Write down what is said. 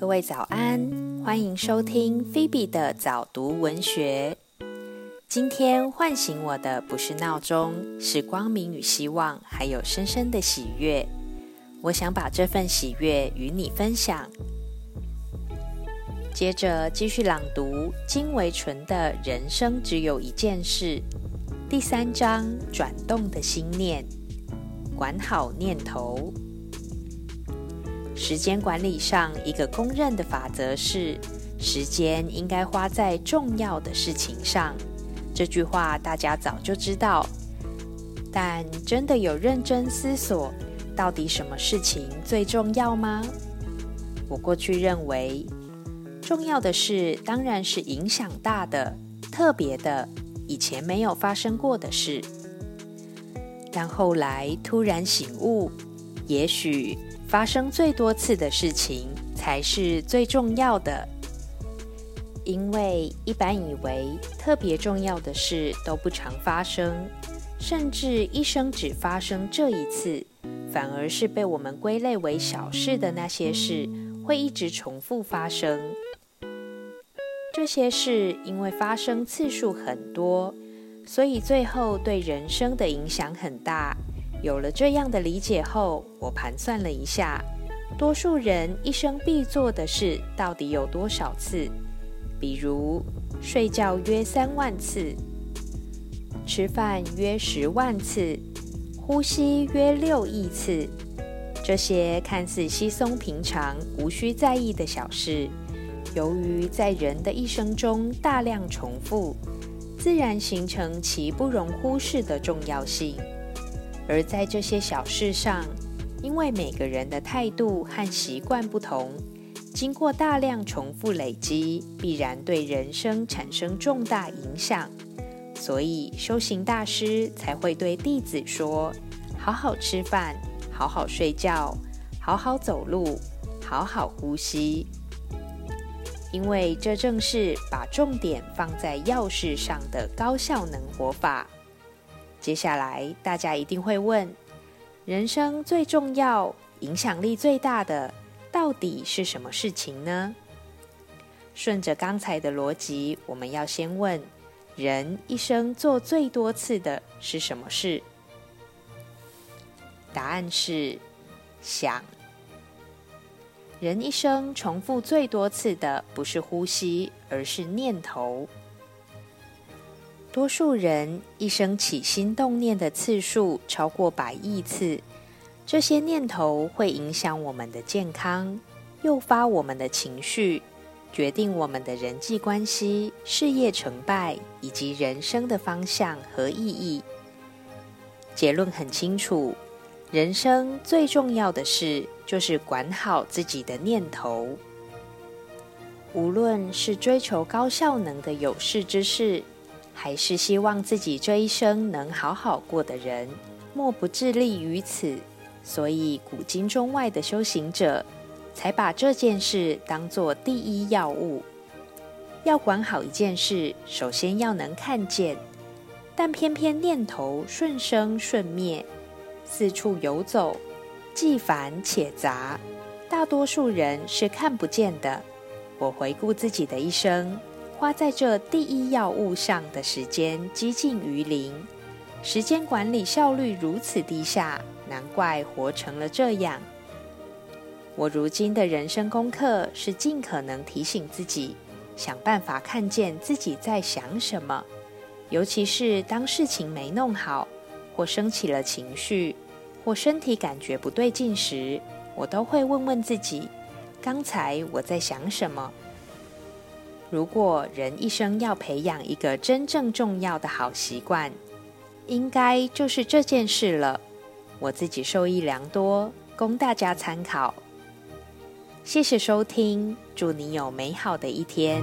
各位早安，欢迎收听菲比的早读文学。今天唤醒我的不是闹钟，是光明与希望，还有深深的喜悦。我想把这份喜悦与你分享。接着继续朗读金维纯的《人生只有一件事》第三章：转动的心念，管好念头。时间管理上，一个公认的法则是：时间应该花在重要的事情上。这句话大家早就知道，但真的有认真思索，到底什么事情最重要吗？我过去认为，重要的事当然是影响大的、特别的、以前没有发生过的事。但后来突然醒悟，也许。发生最多次的事情才是最重要的，因为一般以为特别重要的事都不常发生，甚至一生只发生这一次，反而是被我们归类为小事的那些事会一直重复发生。这些事因为发生次数很多，所以最后对人生的影响很大。有了这样的理解后，我盘算了一下，多数人一生必做的事到底有多少次？比如睡觉约三万次，吃饭约十万次，呼吸约六亿次。这些看似稀松平常、无需在意的小事，由于在人的一生中大量重复，自然形成其不容忽视的重要性。而在这些小事上，因为每个人的态度和习惯不同，经过大量重复累积，必然对人生产生重大影响。所以修行大师才会对弟子说：“好好吃饭，好好睡觉，好好走路，好好呼吸。”因为这正是把重点放在要事上的高效能活法。接下来，大家一定会问：人生最重要、影响力最大的，到底是什么事情呢？顺着刚才的逻辑，我们要先问：人一生做最多次的是什么事？答案是想。人一生重复最多次的，不是呼吸，而是念头。多数人一生起心动念的次数超过百亿次，这些念头会影响我们的健康，诱发我们的情绪，决定我们的人际关系、事业成败以及人生的方向和意义。结论很清楚：人生最重要的事就是管好自己的念头。无论是追求高效能的有事之事。还是希望自己这一生能好好过的人，莫不致力于此。所以，古今中外的修行者才把这件事当作第一要务。要管好一件事，首先要能看见。但偏偏念头顺生顺灭，四处游走，既繁且杂，大多数人是看不见的。我回顾自己的一生。花在这第一要务上的时间几近于零，时间管理效率如此低下，难怪活成了这样。我如今的人生功课是尽可能提醒自己，想办法看见自己在想什么，尤其是当事情没弄好，或升起了情绪，或身体感觉不对劲时，我都会问问自己：刚才我在想什么？如果人一生要培养一个真正重要的好习惯，应该就是这件事了。我自己受益良多，供大家参考。谢谢收听，祝你有美好的一天。